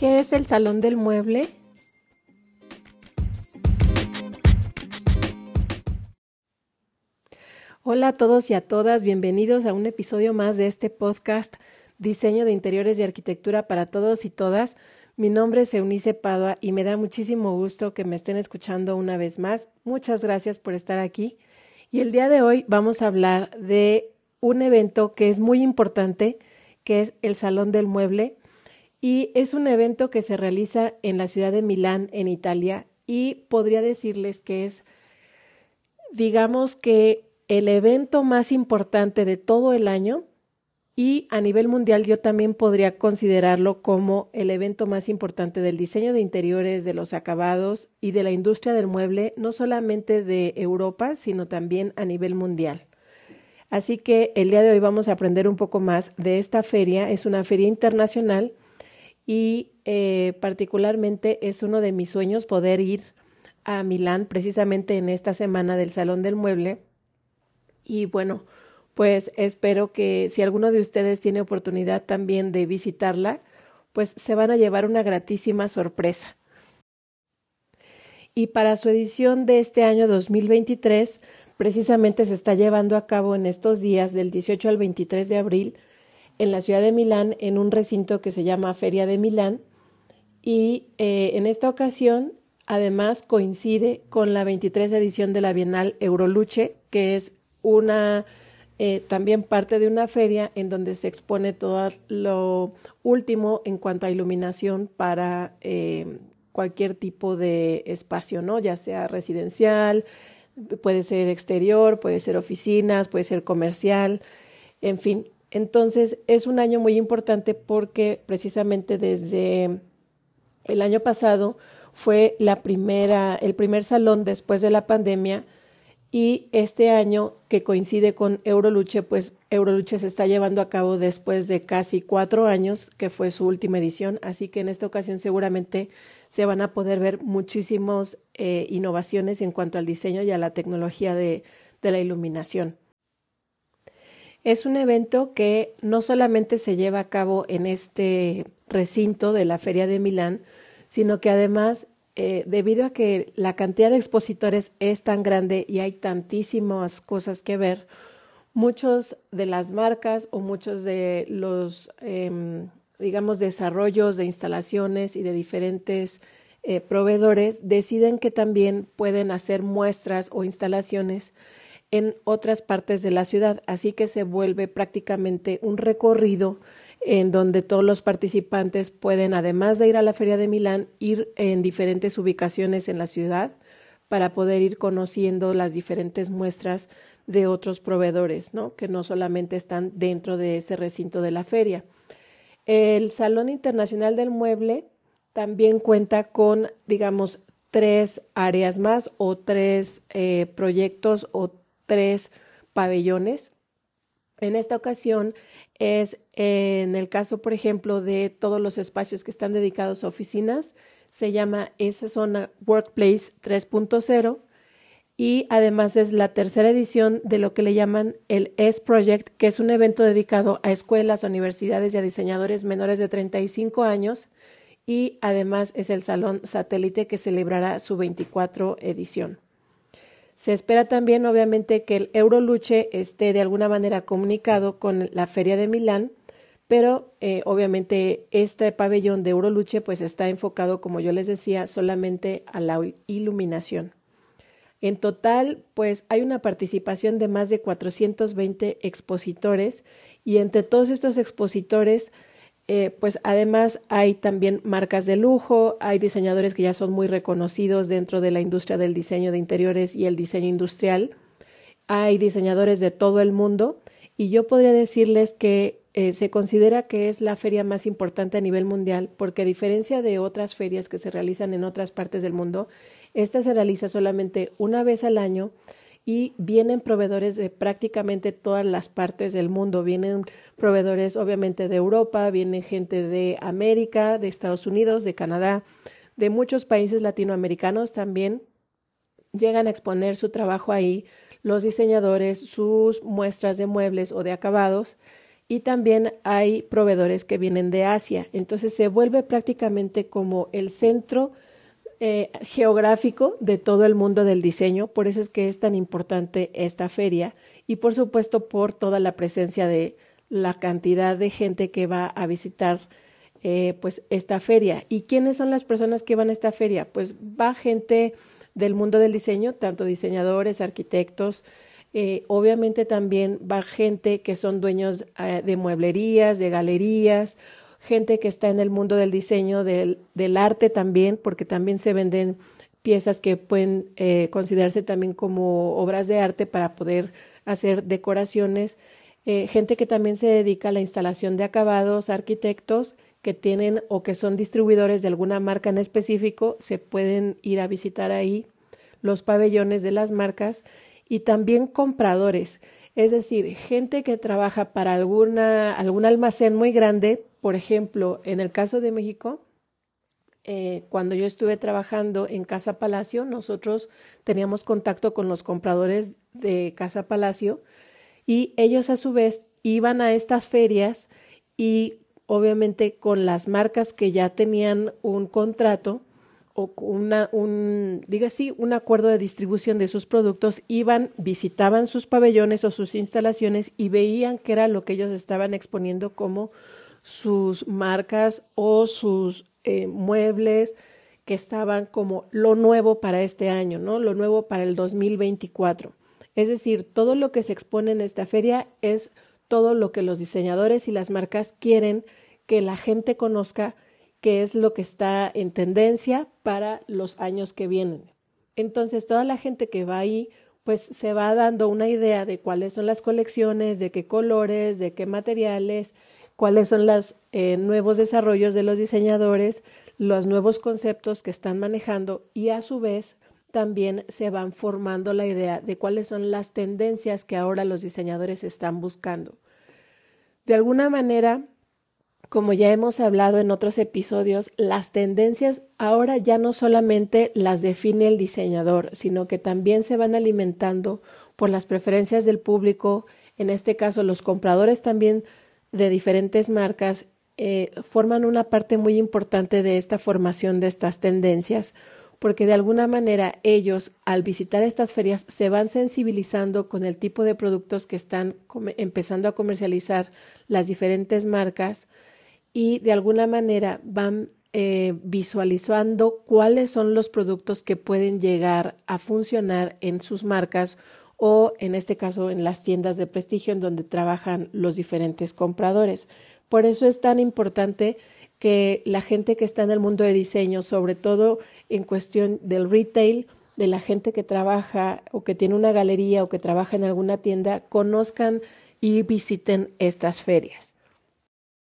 ¿Qué es el Salón del Mueble? Hola a todos y a todas, bienvenidos a un episodio más de este podcast Diseño de Interiores y Arquitectura para Todos y Todas. Mi nombre es Eunice Padua y me da muchísimo gusto que me estén escuchando una vez más. Muchas gracias por estar aquí. Y el día de hoy vamos a hablar de un evento que es muy importante, que es el Salón del Mueble y es un evento que se realiza en la ciudad de Milán, en Italia, y podría decirles que es, digamos que el evento más importante de todo el año y a nivel mundial yo también podría considerarlo como el evento más importante del diseño de interiores, de los acabados y de la industria del mueble, no solamente de Europa, sino también a nivel mundial. Así que el día de hoy vamos a aprender un poco más de esta feria. Es una feria internacional y eh, particularmente es uno de mis sueños poder ir a Milán precisamente en esta semana del Salón del Mueble. Y bueno, pues espero que si alguno de ustedes tiene oportunidad también de visitarla, pues se van a llevar una gratísima sorpresa. Y para su edición de este año 2023, precisamente se está llevando a cabo en estos días del 18 al 23 de abril en la ciudad de Milán, en un recinto que se llama Feria de Milán. Y eh, en esta ocasión, además, coincide con la 23 edición de la Bienal Euroluche, que es una eh, también parte de una feria en donde se expone todo lo último en cuanto a iluminación para eh, cualquier tipo de espacio, ¿no? Ya sea residencial, puede ser exterior, puede ser oficinas, puede ser comercial, en fin, entonces es un año muy importante porque precisamente desde el año pasado fue la primera, el primer salón después de la pandemia y este año que coincide con Euroluche, pues Euroluche se está llevando a cabo después de casi cuatro años, que fue su última edición, así que en esta ocasión seguramente se van a poder ver muchísimas eh, innovaciones en cuanto al diseño y a la tecnología de la iluminación. Es un evento que no solamente se lleva a cabo en este recinto de la Feria de Milán, sino que además, eh, debido a que la cantidad de expositores es tan grande y hay tantísimas cosas que ver, muchos de las marcas o muchos de los, em, digamos, desarrollos de instalaciones y de diferentes eh, proveedores deciden que también pueden hacer muestras o instalaciones en otras partes de la ciudad, así que se vuelve prácticamente un recorrido en donde todos los participantes pueden, además de ir a la Feria de Milán, ir en diferentes ubicaciones en la ciudad para poder ir conociendo las diferentes muestras de otros proveedores, ¿no? que no solamente están dentro de ese recinto de la feria. El Salón Internacional del Mueble también cuenta con, digamos, tres áreas más o tres eh, proyectos o tres pabellones. En esta ocasión es en el caso, por ejemplo, de todos los espacios que están dedicados a oficinas, se llama esa zona Workplace 3.0 y además es la tercera edición de lo que le llaman el S Project, que es un evento dedicado a escuelas, universidades y a diseñadores menores de 35 años y además es el salón satélite que celebrará su 24 edición. Se espera también, obviamente, que el Euroluche esté de alguna manera comunicado con la Feria de Milán, pero eh, obviamente este pabellón de Euroluche pues está enfocado, como yo les decía, solamente a la iluminación. En total, pues hay una participación de más de 420 expositores y entre todos estos expositores eh, pues además hay también marcas de lujo, hay diseñadores que ya son muy reconocidos dentro de la industria del diseño de interiores y el diseño industrial, hay diseñadores de todo el mundo y yo podría decirles que eh, se considera que es la feria más importante a nivel mundial porque a diferencia de otras ferias que se realizan en otras partes del mundo, esta se realiza solamente una vez al año y vienen proveedores de prácticamente todas las partes del mundo. Vienen proveedores obviamente de Europa, viene gente de América, de Estados Unidos, de Canadá, de muchos países latinoamericanos también. Llegan a exponer su trabajo ahí, los diseñadores, sus muestras de muebles o de acabados. y también hay proveedores que vienen de Asia. Entonces se vuelve prácticamente como el centro eh, geográfico de todo el mundo del diseño, por eso es que es tan importante esta feria y por supuesto por toda la presencia de la cantidad de gente que va a visitar eh, pues esta feria. ¿Y quiénes son las personas que van a esta feria? Pues va gente del mundo del diseño, tanto diseñadores, arquitectos, eh, obviamente también va gente que son dueños eh, de mueblerías, de galerías, gente que está en el mundo del diseño, del, del arte también, porque también se venden piezas que pueden eh, considerarse también como obras de arte para poder hacer decoraciones, gente que también se dedica a la instalación de acabados, arquitectos que tienen o que son distribuidores de alguna marca en específico, se pueden ir a visitar ahí los pabellones de las marcas y también compradores, es decir, gente que trabaja para alguna, algún almacén muy grande, por ejemplo, en el caso de México, eh, cuando yo estuve trabajando en Casa Palacio, nosotros teníamos contacto con los compradores de Casa Palacio y ellos a su vez iban a estas ferias y obviamente con las marcas que ya tenían un contrato, o una, un, diga así, un acuerdo de distribución de sus productos, iban, visitaban sus pabellones o sus instalaciones y veían qué era lo que ellos estaban exponiendo como sus marcas o sus eh, muebles que estaban como lo nuevo para este año, ¿no? Lo nuevo para el 2024. Es decir, todo lo que se expone en esta feria es todo lo que los diseñadores y las marcas quieren que la gente conozca qué es lo que está en tendencia para los años que vienen. Entonces, toda la gente que va ahí, pues se va dando una idea de cuáles son las colecciones, de qué colores, de qué materiales, cuáles son los eh, nuevos desarrollos de los diseñadores, los nuevos conceptos que están manejando y a su vez también se van formando la idea de cuáles son las tendencias que ahora los diseñadores están buscando. De alguna manera, como ya hemos hablado en otros episodios, las tendencias ahora ya no solamente las define el diseñador, sino que también se van alimentando por las preferencias del público, en este caso los compradores también de diferentes marcas eh, forman una parte muy importante de esta formación de estas tendencias, porque de alguna manera ellos al visitar estas ferias se van sensibilizando con el tipo de productos que están empezando a comercializar las diferentes marcas, y de alguna manera van eh, visualizando cuáles son los productos que pueden llegar a funcionar en sus marcas o en este caso en las tiendas de prestigio en donde trabajan los diferentes compradores. Por eso es tan importante que la gente que está en el mundo de diseño, sobre todo en cuestión del retail, de la gente que trabaja o que tiene una galería o que trabaja en alguna tienda, conozcan y visiten estas ferias.